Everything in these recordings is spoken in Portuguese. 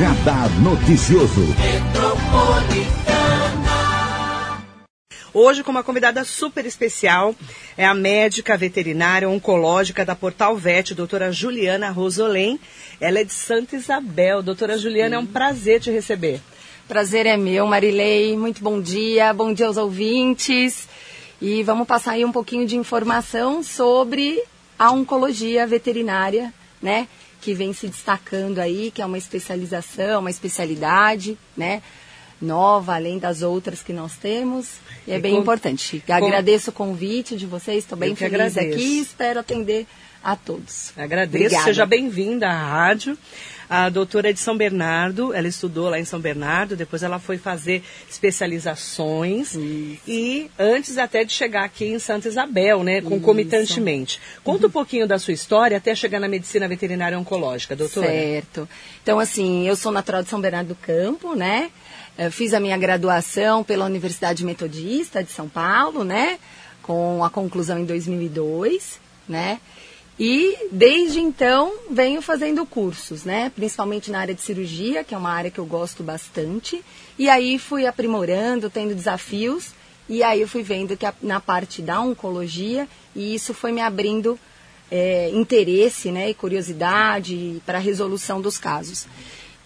Radar Noticioso. Hoje, com uma convidada super especial, é a médica veterinária oncológica da Portal Vet, doutora Juliana Rosolém. Ela é de Santa Isabel. Doutora Juliana, Sim. é um prazer te receber. Prazer é meu, Marilei. Muito bom dia. Bom dia aos ouvintes. E vamos passar aí um pouquinho de informação sobre a oncologia veterinária, né? Que vem se destacando aí, que é uma especialização, uma especialidade, né? Nova, além das outras que nós temos. E é e bem com, importante. Com... Agradeço o convite de vocês, estou bem feliz agradeço. aqui e espero atender a todos. Agradeço, Obrigada. seja bem-vinda à rádio. A doutora é de São Bernardo, ela estudou lá em São Bernardo, depois ela foi fazer especializações Isso. e antes até de chegar aqui em Santa Isabel, né, concomitantemente. Isso. Conta uhum. um pouquinho da sua história até chegar na medicina veterinária oncológica, doutora. Certo. Então, assim, eu sou natural de São Bernardo do Campo, né? Eu fiz a minha graduação pela Universidade Metodista de São Paulo, né? Com a conclusão em 2002, né? E desde então venho fazendo cursos, né? Principalmente na área de cirurgia, que é uma área que eu gosto bastante. E aí fui aprimorando, tendo desafios. E aí eu fui vendo que a, na parte da oncologia, e isso foi me abrindo é, interesse né, e curiosidade para a resolução dos casos.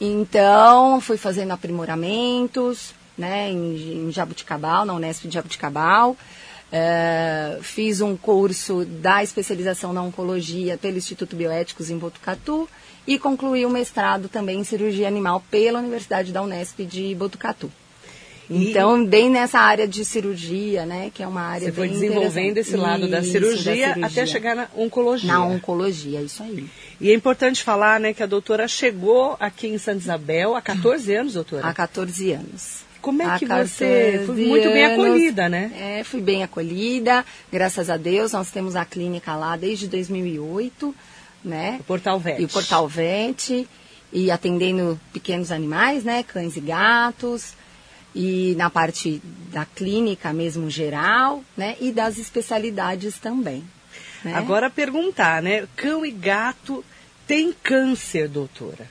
Então, fui fazendo aprimoramentos né, em, em Jabuticabal, na Unesp de Jabuticabal. É, fiz um curso da especialização na oncologia pelo Instituto Bioéticos em Botucatu e concluí o mestrado também em cirurgia animal pela Universidade da Unesp de Botucatu. Então, bem nessa área de cirurgia, né, que é uma área Você foi desenvolvendo esse lado da cirurgia, da cirurgia, até chegar na oncologia. Na oncologia, isso aí. E é importante falar, né, que a doutora chegou aqui em Santa Isabel há 14 anos, doutora? Há 14 anos. Como é que você foi muito bem acolhida, né? É, fui bem acolhida, graças a Deus. Nós temos a clínica lá desde 2008, né? O Portal Vet. E o Portal Vet, e atendendo pequenos animais, né? Cães e gatos. E na parte da clínica mesmo geral, né? E das especialidades também. Né? Agora perguntar, né? Cão e gato tem câncer, doutora?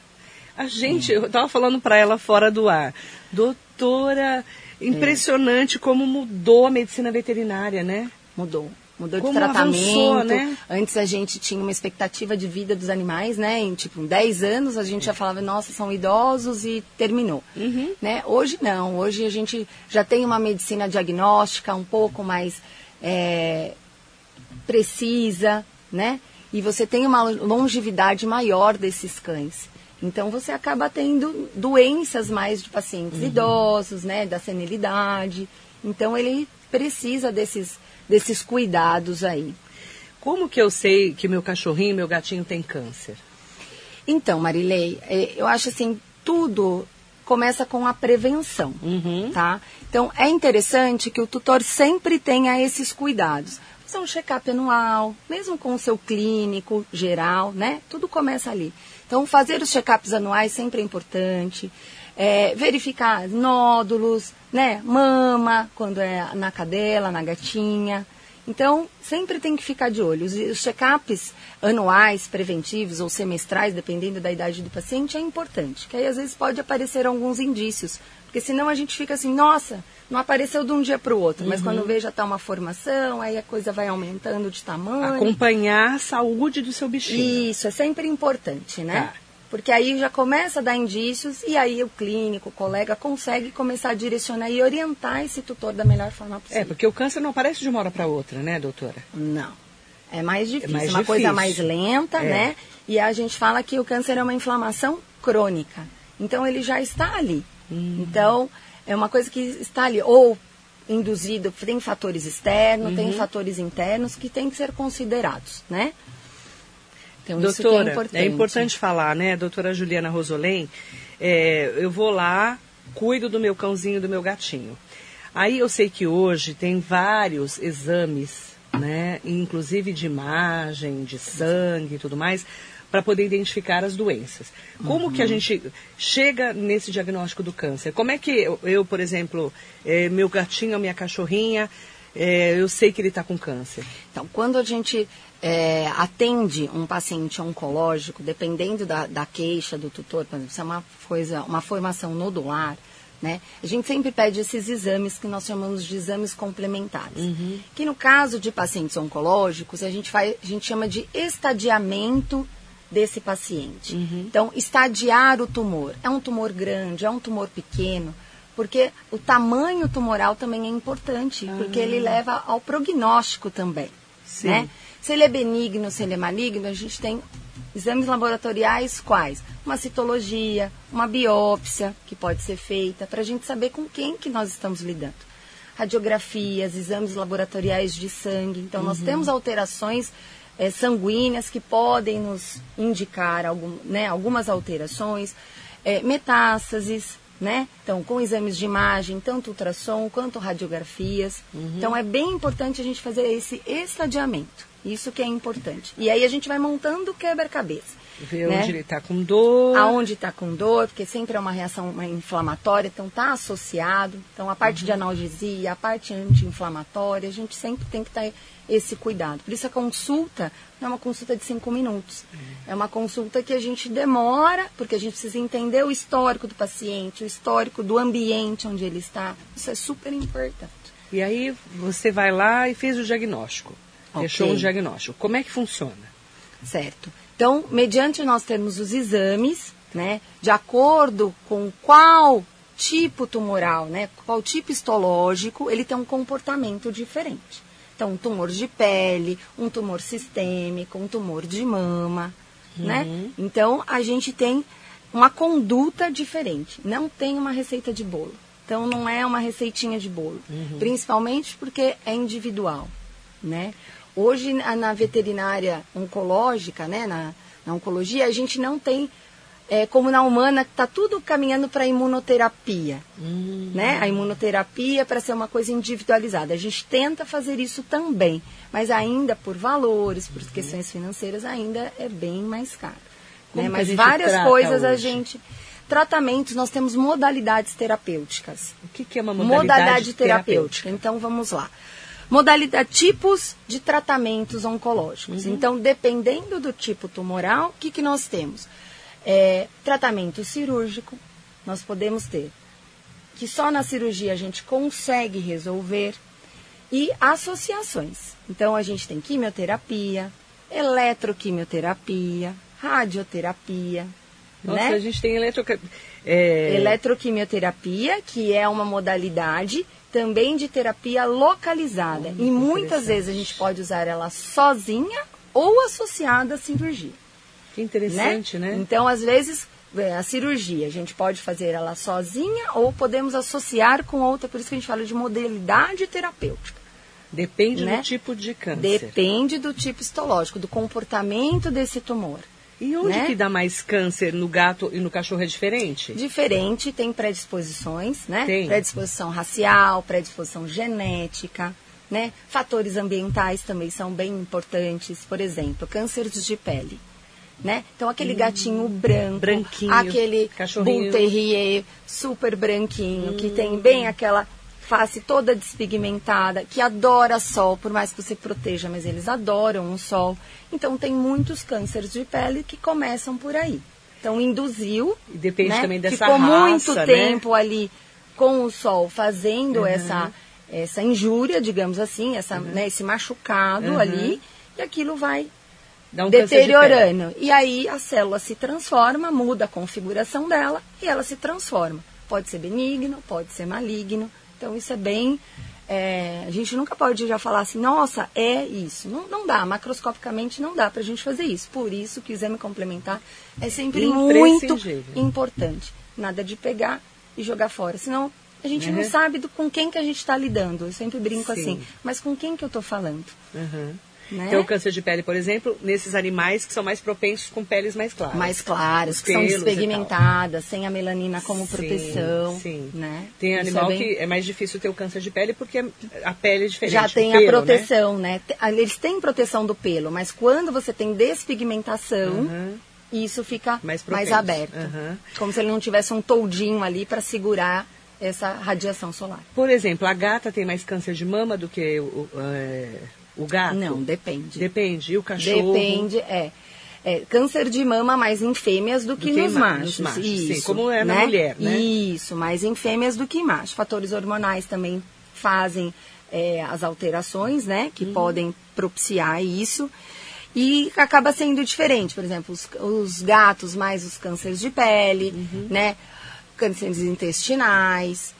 A gente, hum. eu estava falando para ela fora do ar, doutora, impressionante é. como mudou a medicina veterinária, né? Mudou. Mudou como de tratamento. Avançou, né? Antes a gente tinha uma expectativa de vida dos animais, né? Em tipo 10 anos a gente já falava, nossa, são idosos e terminou. Uhum. Né? Hoje não. Hoje a gente já tem uma medicina diagnóstica um pouco mais é, precisa, né? E você tem uma longevidade maior desses cães. Então você acaba tendo doenças mais de pacientes uhum. idosos, né, da senilidade. Então ele precisa desses, desses cuidados aí. Como que eu sei que meu cachorrinho, meu gatinho tem câncer? Então, Marilei, é, eu acho assim, tudo começa com a prevenção, uhum. tá? Então, é interessante que o tutor sempre tenha esses cuidados. Fazer um check-up anual, mesmo com o seu clínico geral, né? Tudo começa ali. Então, fazer os check-ups anuais sempre é importante. É, verificar nódulos, né? Mama, quando é na cadela, na gatinha. Então, sempre tem que ficar de olho. Os, os check-ups anuais, preventivos ou semestrais, dependendo da idade do paciente, é importante. Que aí, às vezes, pode aparecer alguns indícios. Porque senão a gente fica assim, nossa, não apareceu de um dia para o outro, mas uhum. quando vê já está uma formação, aí a coisa vai aumentando de tamanho. Acompanhar a saúde do seu bichinho. Isso, é sempre importante, né? Tá. Porque aí já começa a dar indícios e aí o clínico, o colega, consegue começar a direcionar e orientar esse tutor da melhor forma possível. É, porque o câncer não aparece de uma hora para outra, né, doutora? Não. É mais difícil, é mais uma difícil. coisa mais lenta, é. né? E a gente fala que o câncer é uma inflamação crônica. Então ele já está ali. Hum. Então, é uma coisa que está ali, ou induzido, tem fatores externos, uhum. tem fatores internos que têm que ser considerados, né? Então, Doutora, isso é importante. é importante falar, né, doutora Juliana Rosolém, é, eu vou lá, cuido do meu cãozinho, do meu gatinho. Aí eu sei que hoje tem vários exames, né, inclusive de imagem, de sangue e tudo mais, para poder identificar as doenças. Como uhum. que a uhum. gente chega nesse diagnóstico do câncer? Como é que eu, eu por exemplo, é, meu gatinho, minha cachorrinha, é, eu sei que ele está com câncer? Então, quando a gente é, atende um paciente oncológico, dependendo da, da queixa do tutor, por exemplo, se é uma, coisa, uma formação nodular, né? A gente sempre pede esses exames que nós chamamos de exames complementares. Uhum. Que no caso de pacientes oncológicos, a gente, faz, a gente chama de estadiamento desse paciente. Uhum. Então, estadiar o tumor. É um tumor grande, é um tumor pequeno, porque o tamanho tumoral também é importante, uhum. porque ele leva ao prognóstico também. Sim. Né? Se ele é benigno, se ele é maligno, a gente tem exames laboratoriais quais? Uma citologia, uma biópsia que pode ser feita para a gente saber com quem que nós estamos lidando. Radiografias, exames laboratoriais de sangue. Então, uhum. nós temos alterações é, sanguíneas que podem nos indicar algum, né, algumas alterações. É, metástases, né? Então, com exames de imagem, tanto ultrassom quanto radiografias. Uhum. Então, é bem importante a gente fazer esse estadiamento. Isso que é importante. E aí a gente vai montando o quebra-cabeça. Ver né? onde ele está com dor. Aonde está com dor, porque sempre é uma reação inflamatória, então está associado. Então a parte uhum. de analgesia, a parte anti-inflamatória, a gente sempre tem que tá esse cuidado. Por isso a consulta não é uma consulta de cinco minutos. Uhum. É uma consulta que a gente demora, porque a gente precisa entender o histórico do paciente, o histórico do ambiente onde ele está. Isso é super importante. E aí você vai lá e fez o diagnóstico. Okay. Deixou um diagnóstico. Como é que funciona? Certo. Então, mediante nós termos os exames, né, de acordo com qual tipo tumoral, né, qual tipo histológico, ele tem um comportamento diferente. Então, um tumor de pele, um tumor sistêmico, um tumor de mama, né? uhum. né? Então, a gente tem uma conduta diferente. Não tem uma receita de bolo. Então, não é uma receitinha de bolo. Uhum. Principalmente porque é individual, né? Hoje, na veterinária oncológica, né, na, na oncologia, a gente não tem, é, como na humana, está tudo caminhando para a imunoterapia. Uhum. Né? A imunoterapia para ser uma coisa individualizada. A gente tenta fazer isso também, mas ainda por valores, por uhum. questões financeiras, ainda é bem mais caro. Né? Mas várias coisas hoje? a gente tratamentos, nós temos modalidades terapêuticas. O que, que é uma modalidade, modalidade terapêutica? terapêutica? Então, vamos lá modalidade, tipos de tratamentos oncológicos. Uhum. Então, dependendo do tipo tumoral, o que, que nós temos? É, tratamento cirúrgico, nós podemos ter, que só na cirurgia a gente consegue resolver, e associações. Então, a gente tem quimioterapia, eletroquimioterapia, radioterapia. Nossa, né? a gente tem eletro... é... eletroquimioterapia, que é uma modalidade também de terapia localizada. e muitas vezes a gente pode usar ela sozinha ou associada à cirurgia. Que interessante, né? né? Então, às vezes, é, a cirurgia, a gente pode fazer ela sozinha ou podemos associar com outra, por isso que a gente fala de modalidade terapêutica. Depende né? do tipo de câncer. Depende do tipo histológico, do comportamento desse tumor. E onde né? que dá mais câncer? No gato e no cachorro é diferente? Diferente, tem predisposições, né? Tem. Predisposição racial, predisposição genética, né? Fatores ambientais também são bem importantes. Por exemplo, cânceres de pele. Né? Então aquele hum, gatinho branco, branquinho, aquele bull terrier super branquinho, hum. que tem bem aquela face toda despigmentada, que adora sol, por mais que você proteja, mas eles adoram o sol. Então tem muitos cânceres de pele que começam por aí. Então induziu, e depende né? também dessa Ficou raça, muito né? tempo ali com o sol fazendo uhum. essa essa injúria, digamos assim, essa, uhum. né, esse machucado uhum. ali, e aquilo vai um deteriorando. De e aí a célula se transforma, muda a configuração dela e ela se transforma. Pode ser benigno, pode ser maligno, então isso é bem. É, a gente nunca pode já falar assim, nossa, é isso. Não, não dá, macroscopicamente não dá para a gente fazer isso. Por isso que o exame complementar é sempre muito importante. Nada de pegar e jogar fora. Senão a gente uhum. não sabe do, com quem que a gente está lidando. Eu sempre brinco Sim. assim, mas com quem que eu estou falando? Uhum. Né? Então, o câncer de pele, por exemplo, nesses animais que são mais propensos com peles mais claras. Mais claras, que são despigmentadas, sem a melanina como sim, proteção. Sim. Né? Tem Isso animal é bem... que é mais difícil ter o câncer de pele porque a pele é diferente. Já tem pelo, a né? proteção, né? né? Eles têm proteção do pelo, mas quando você tem despigmentação. Uhum. Isso fica mais, mais aberto. Uhum. Como se ele não tivesse um toldinho ali para segurar essa radiação solar. Por exemplo, a gata tem mais câncer de mama do que o, é, o gato? Não, depende. Depende. E o cachorro? Depende, é. É, câncer de mama mais em fêmeas do, do que, que, nos machos. Nos machos Isso, sim, como é na né? mulher, né? Isso, mais em fêmeas do que em machos. Fatores hormonais também fazem é, as alterações, né? Que uhum. podem propiciar isso. E acaba sendo diferente. Por exemplo, os, os gatos mais os cânceres de pele, uhum. né? Cânceres intestinais.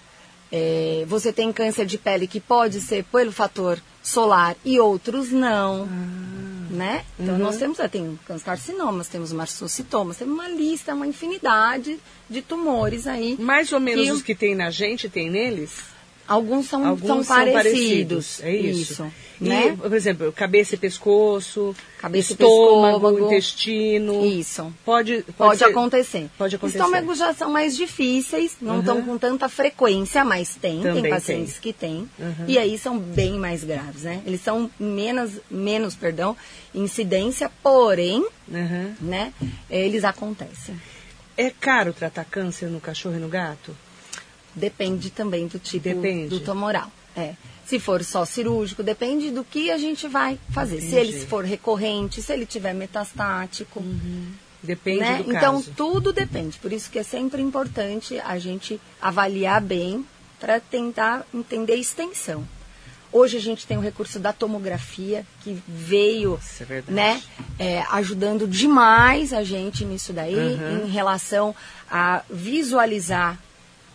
É, você tem câncer de pele que pode ser pelo fator solar e outros não. Ah, né? Então, uhum. nós temos, é, tem carcinomas, temos mastocitomas, temos uma lista, uma infinidade de tumores aí. Mais ou menos que, os que tem na gente, tem neles? Alguns são, Alguns são, são parecidos. É isso. isso né? por exemplo, cabeça e pescoço, cabeça estômago, pescoço, intestino. Isso. Pode, pode, pode ser, acontecer. Pode acontecer. Estômagos já são mais difíceis, não estão uhum. com tanta frequência, mas tem. Também tem pacientes tem. que têm. Uhum. E aí são bem mais graves, né? Eles são menos, menos perdão, incidência, porém, uhum. né? Eles acontecem. É caro tratar câncer no cachorro e no gato? Depende também do tipo Depende. do tumoral. É. Se for só cirúrgico, depende do que a gente vai fazer. Entendi. Se ele for recorrente, se ele tiver metastático. Uhum. Depende né? do então, caso. Então, tudo depende. Por isso que é sempre importante a gente avaliar bem para tentar entender a extensão. Hoje a gente tem o recurso da tomografia, que veio é né, é, ajudando demais a gente nisso daí, uhum. em relação a visualizar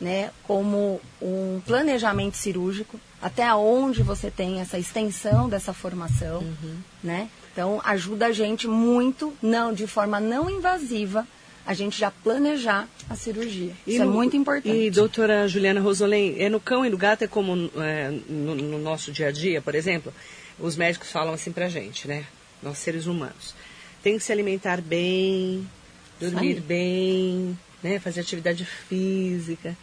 né, como um planejamento cirúrgico, até onde você tem essa extensão dessa formação, uhum. né? Então ajuda a gente muito, não de forma não invasiva, a gente já planejar a cirurgia. E Isso é no, é muito importante. E doutora Juliana Rosolém, é no cão e no gato é como é, no, no, nosso dia a dia, por exemplo, os médicos falam assim pra gente, né? Nós seres humanos. Tem que se alimentar bem, dormir bem, né? Fazer atividade física.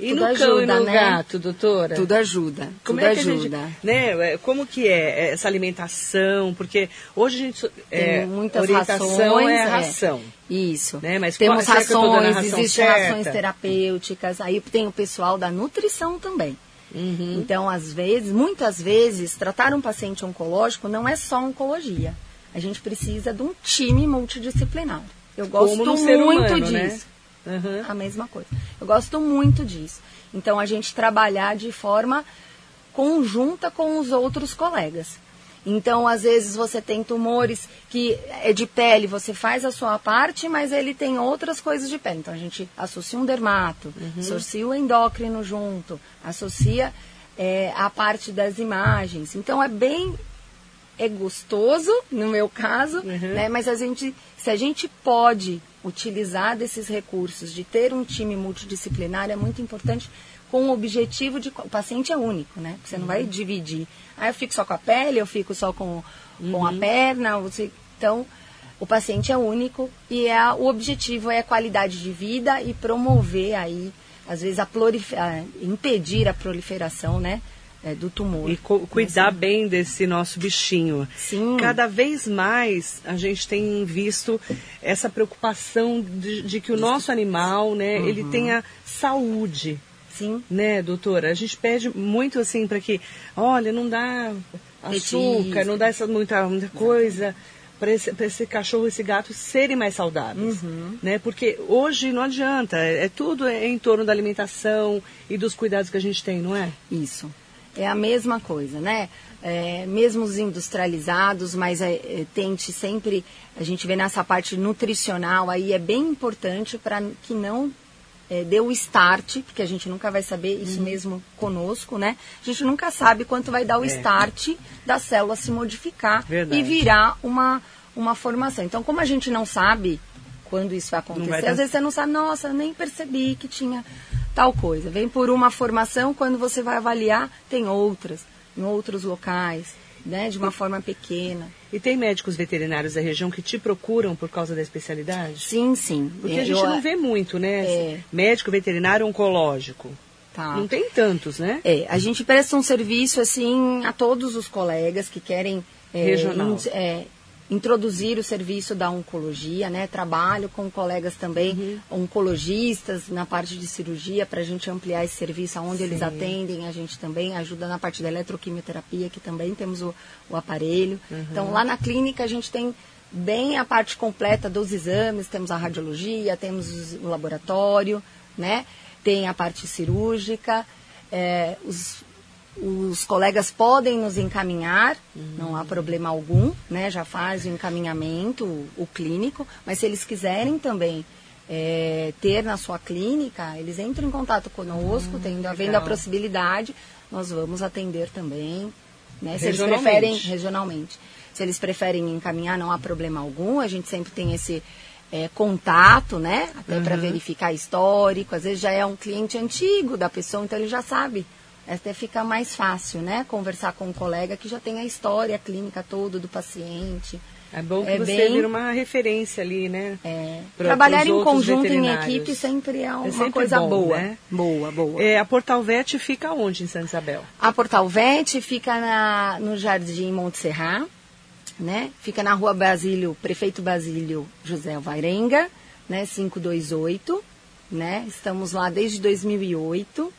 E tudo no ajuda, cão e no né? gato, doutora? Tudo ajuda. Como tudo é que ajuda. A gente, né, é, como que é essa alimentação? Porque hoje a gente é, muitas orientação rações, é ração. É, isso. Né? Mas Temos qual, rações, existem rações terapêuticas. Aí tem o pessoal da nutrição também. Uhum. Então, às vezes, muitas vezes, tratar um paciente oncológico não é só oncologia. A gente precisa de um time multidisciplinar. Eu gosto muito humano, disso. Né? Uhum. A mesma coisa. Eu gosto muito disso. Então, a gente trabalhar de forma conjunta com os outros colegas. Então, às vezes você tem tumores que é de pele, você faz a sua parte, mas ele tem outras coisas de pele. Então, a gente associa um dermato, uhum. associa o endócrino junto, associa é, a parte das imagens. Então, é bem é gostoso, no meu caso, uhum. né? Mas a gente, se a gente pode utilizar desses recursos, de ter um time multidisciplinar, é muito importante com o objetivo de. O paciente é único, né? Você não vai uhum. dividir. Ah, eu fico só com a pele, eu fico só com, uhum. com a uhum. perna. Você, então, o paciente é único e é, o objetivo é a qualidade de vida e promover aí, às vezes, a, a impedir a proliferação, né? É, do tumor. E cu cuidar bem desse nosso bichinho. Sim. Cada vez mais a gente tem visto essa preocupação de, de que o nosso animal, né, uhum. ele tenha saúde. Sim. Né, doutora? A gente pede muito assim para que, olha, não dá açúcar, não dá essa muita, muita coisa para esse, esse cachorro, esse gato serem mais saudáveis, uhum. né? Porque hoje não adianta, é, é tudo é em torno da alimentação e dos cuidados que a gente tem, não é? Isso é a mesma coisa, né? É, mesmo os industrializados, mas é, é, tente sempre, a gente vê nessa parte nutricional, aí é bem importante para que não é, dê o start, porque a gente nunca vai saber isso uhum. mesmo conosco, né? A gente nunca sabe quanto vai dar o é. start da célula se modificar Verdade. e virar uma, uma formação. Então, como a gente não sabe quando isso vai acontecer, vai dar... às vezes você não sabe, nossa, nem percebi que tinha tal coisa. Vem por uma formação, quando você vai avaliar, tem outras, em outros locais, né, de uma forma pequena. E tem médicos veterinários da região que te procuram por causa da especialidade? Sim, sim. Porque a gente Eu, não vê muito, né? É... Médico veterinário oncológico. Tá. Não tem tantos, né? É, a gente presta um serviço assim a todos os colegas que querem é, regional. é, introduzir o serviço da oncologia, né? Trabalho com colegas também uhum. oncologistas na parte de cirurgia para a gente ampliar esse serviço aonde Sim. eles atendem. A gente também ajuda na parte da eletroquimioterapia, que também temos o, o aparelho. Uhum. Então lá na clínica a gente tem bem a parte completa dos exames, temos a radiologia, temos o laboratório, né? Tem a parte cirúrgica, é, os os colegas podem nos encaminhar, uhum. não há problema algum, né? Já faz o encaminhamento, o, o clínico, mas se eles quiserem também é, ter na sua clínica, eles entram em contato conosco, uhum, tendo, havendo a possibilidade, nós vamos atender também, né? Se eles preferem regionalmente. Se eles preferem encaminhar, não há problema algum, a gente sempre tem esse é, contato, né? Até uhum. para verificar histórico. Às vezes já é um cliente antigo da pessoa, então ele já sabe até fica mais fácil, né? Conversar com um colega que já tem a história a clínica toda do paciente. É bom que é você bem... vira uma referência ali, né? É. Trabalhar em conjunto, em equipe, sempre é uma é sempre coisa bom, boa. Né? Boa, boa. É, a Portal Vet fica onde em Santa Isabel? A Portal Vet fica na, no Jardim Monte Serra, né? Fica na rua Basílio, Prefeito Basílio José Alvarenga, né? 528, né? Estamos lá desde 2008.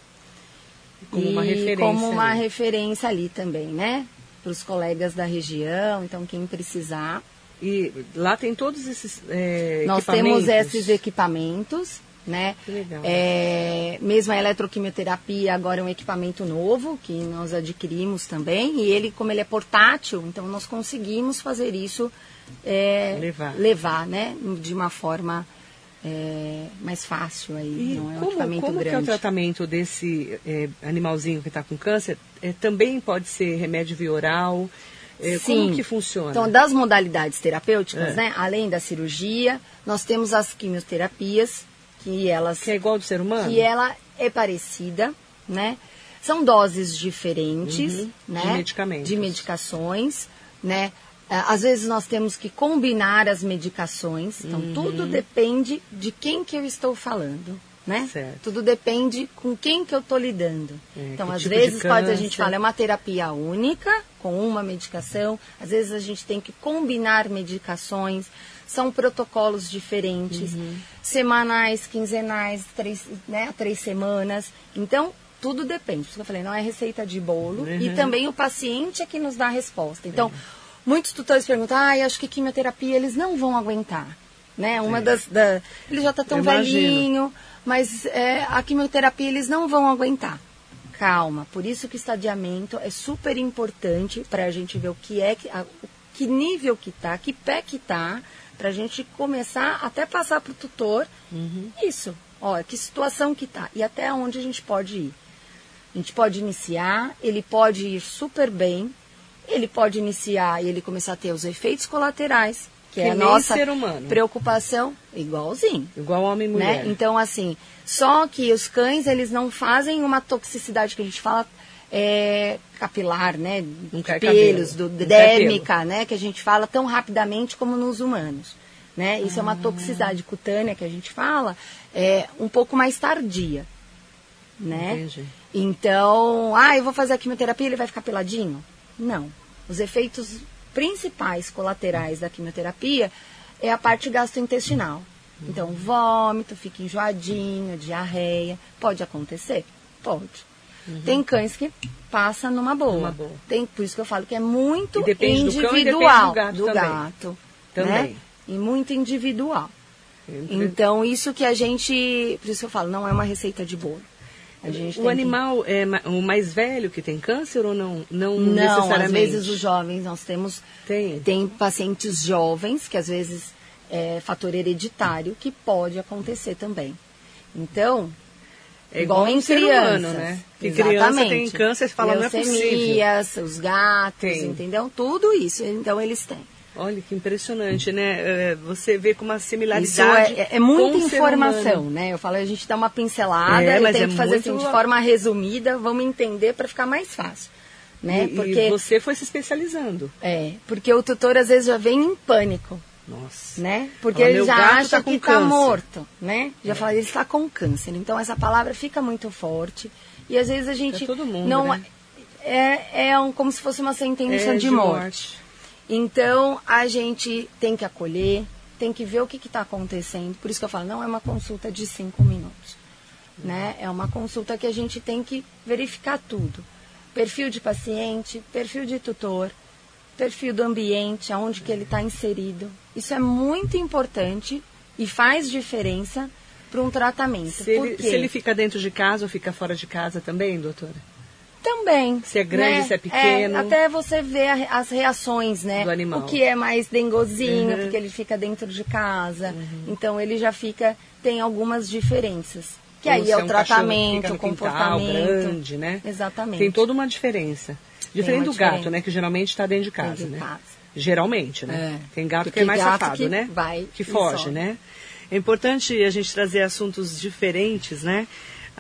Como uma referência. Como uma ali. referência ali também, né? Para os colegas da região, então quem precisar. E lá tem todos esses é, Nós temos esses equipamentos, né? Que legal. É, mesmo a eletroquimioterapia agora é um equipamento novo que nós adquirimos também. E ele, como ele é portátil, então nós conseguimos fazer isso é, levar. levar, né? De uma forma é, mais fácil aí, e não é um como, equipamento como grande. que é o tratamento desse é, animalzinho que está com câncer? É, também pode ser remédio via oral? É, Sim. Como que funciona? Então, das modalidades terapêuticas, é. né, além da cirurgia, nós temos as quimioterapias, que elas... Que é igual do ser humano? Que ela é parecida, né? São doses diferentes, uhum. né? De medicamentos. De medicações, né? É, às vezes nós temos que combinar as medicações, então uhum. tudo depende de quem que eu estou falando. Né? Tudo depende com quem que eu estou lidando. É, então, às tipo vezes, pode a gente fala, é uma terapia única, com uma medicação. Às vezes, a gente tem que combinar medicações. São protocolos diferentes, uhum. semanais, quinzenais, três, né, três semanas. Então, tudo depende. Por isso que eu falei, não é receita de bolo. Uhum. E também o paciente é que nos dá a resposta. Então, é. Muitos tutores perguntam, ah, acho que quimioterapia eles não vão aguentar. Né? Uma das. Da, ele já está tão velhinho, mas é, a quimioterapia eles não vão aguentar. Calma, por isso que o estadiamento é super importante para a gente ver o que é, a, que nível que tá, que pé que tá, para a gente começar até passar para o tutor uhum. isso. Ó, que situação que tá e até onde a gente pode ir. A gente pode iniciar, ele pode ir super bem, ele pode iniciar e ele começar a ter os efeitos colaterais, que, que é a nossa preocupação, igualzinho. Igual homem e mulher. Né? Então, assim, só que os cães, eles não fazem uma toxicidade que a gente fala é, capilar, né? Um pelos, do, dérmica, né? Que a gente fala tão rapidamente como nos humanos. Né? Isso ah. é uma ah. toxicidade cutânea que a gente fala, é um pouco mais tardia. Né? Entendi. Então, ah, eu vou fazer a quimioterapia, ele vai ficar peladinho? Não. Os efeitos principais colaterais da quimioterapia é a parte gastrointestinal. Então, vômito, fica enjoadinho, diarreia. Pode acontecer? Pode. Uhum. Tem cães que passa numa boa. Numa boa. Tem, por isso que eu falo que é muito individual do, cão, do, gato. Também. Né? E muito individual. Então, isso que a gente. Por isso que eu falo, não é uma receita de bolo o animal que... é o mais velho que tem câncer ou não? Não, não necessariamente? às vezes os jovens, nós temos... Tem? Tem pacientes jovens, que às vezes é fator hereditário, que pode acontecer também. Então, é igual, igual em crianças, humano, né? Que Exatamente. criança tem câncer, fala não é possível. os gatos, tem. entendeu? Tudo isso, então eles têm. Olha que impressionante, né? É, você vê com uma similaridade. Isso é, é muita informação, né? Eu falo, a gente dá uma pincelada é, e tem é que fazer assim, de forma resumida, vamos entender para ficar mais fácil. Né? E, porque, e você foi se especializando. É, porque o tutor às vezes já vem em pânico. Nossa. Né? Porque ele já acha tá que está morto, né? Já é. fala, ele está com câncer. Então essa palavra fica muito forte. E às vezes a gente todo mundo, não né? é, é um, como se fosse uma sentença é de, de morte. morte. Então, a gente tem que acolher, tem que ver o que está acontecendo. Por isso que eu falo, não é uma consulta de cinco minutos. Né? É uma consulta que a gente tem que verificar tudo. Perfil de paciente, perfil de tutor, perfil do ambiente, aonde que ele está inserido. Isso é muito importante e faz diferença para um tratamento. Se ele, se ele, fica dentro de casa ou fica fora de casa também, doutora? Também. Se é grande, né? se é pequeno. É, até você ver as reações, né? Do animal. O que é mais dengozinho, uhum. porque ele fica dentro de casa. Uhum. Então ele já fica, tem algumas diferenças. Que Ou aí é o é um tratamento, o comportamento. Quintal, grande, né? Exatamente. Tem toda uma diferença. Diferente do diferença. gato, né? Que geralmente está dentro de casa, dentro de né? Casa. Geralmente, né? É. Tem gato porque que é mais safado, né? Vai que foge, né? É importante a gente trazer assuntos diferentes, né?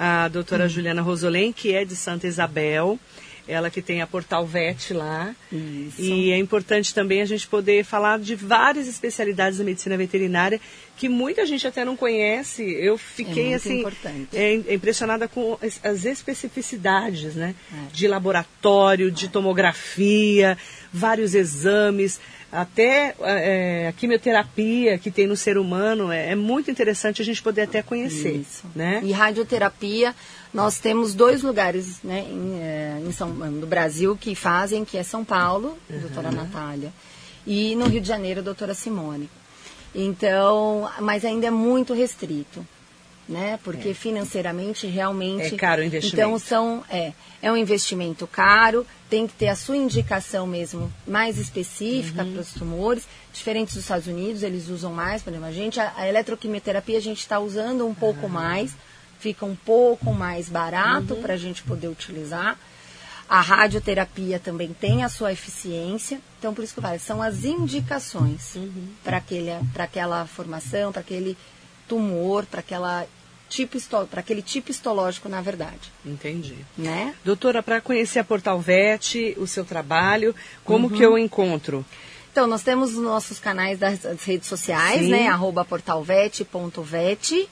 A doutora hum. Juliana Rosolém, que é de Santa Isabel, ela que tem a Portal VET lá. Isso. E é importante também a gente poder falar de várias especialidades da medicina veterinária que muita gente até não conhece. Eu fiquei é assim é, impressionada com as, as especificidades, né? É. De laboratório, de tomografia, vários exames até é, a quimioterapia que tem no ser humano, é, é, muito interessante a gente poder até conhecer. Isso. Né? E radioterapia, nós temos dois lugares né, em, é, em São, no Brasil que fazem, que é São Paulo, uhum. doutora Natália, e no Rio de Janeiro, doutora Simone. Então, mas ainda é muito restrito né? Porque é. financeiramente realmente é caro o investimento. Então são é é um investimento caro, tem que ter a sua indicação mesmo mais específica uhum. para os tumores, diferentes dos Estados Unidos, eles usam mais, por exemplo, a gente a, a eletroquimioterapia a gente está usando um pouco uhum. mais, fica um pouco mais barato uhum. para a gente poder utilizar. A radioterapia também tem a sua eficiência, então por isso que eu falo, são as indicações uhum. para aquela formação, para aquele tumor, para aquela tipo para aquele tipo histológico, na verdade. Entendi. Né? Doutora, para conhecer a Portal VET, o seu trabalho, como uhum. que eu encontro? Então, nós temos os nossos canais das, das redes sociais, Sim. né? Arroba portalvet.vet.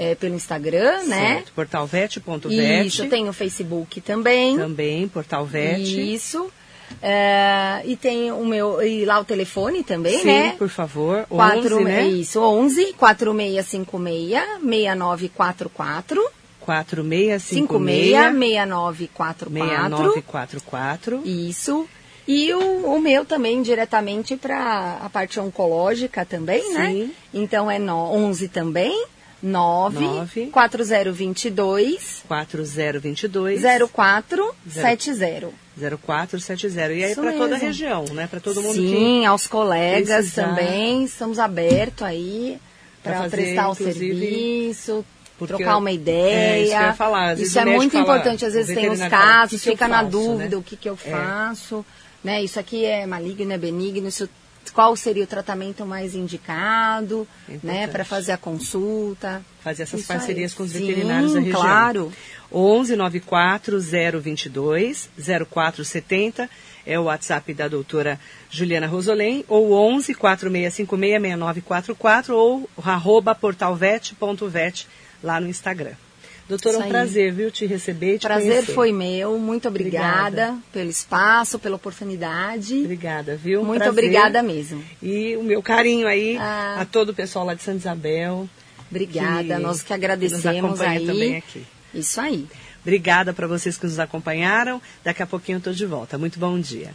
É, pelo Instagram, né? certo. né? Portalvet.vet. Isso, tem o Facebook também. Também, Portalvet. Isso. É, e tem o meu, e lá o telefone também, Sim, né? por favor. 4, 11, né? Isso, 11 4656 6944. 4656 6944. 6944. Isso. E o, o, meu também diretamente para a parte oncológica também, né? Sim. né? Então é no, 11 também. 9 4022 4022 0470. 0470. E aí para toda a região, né? Para todo mundo Sim, aos colegas precisar. também. Estamos abertos aí para prestar o serviço, porque, trocar uma ideia. É, isso que eu ia falar. isso é muito fala, importante. Às vezes tem os casos, fica na faço, dúvida né? o que, que eu é. faço. É. Né? Isso aqui é maligno, é benigno, isso qual seria o tratamento mais indicado, né, para fazer a consulta. Fazer essas Isso parcerias aí. com os veterinários Sim, da região. claro. 11 94 022 0470 é o WhatsApp da doutora Juliana Rosolém, ou 11 4656 6944 ou arroba portalvet.vet lá no Instagram. Doutora, é um prazer, viu, te receber e te Prazer conhecer. foi meu. Muito obrigada, obrigada, pelo espaço, pela oportunidade. Obrigada, viu? Muito prazer. obrigada mesmo. E o meu carinho aí ah. a todo o pessoal lá de Santa Isabel. Obrigada, que, nós que agradecemos aí. também aqui. Isso aí. Obrigada para vocês que nos acompanharam. Daqui a pouquinho eu estou de volta. Muito bom dia.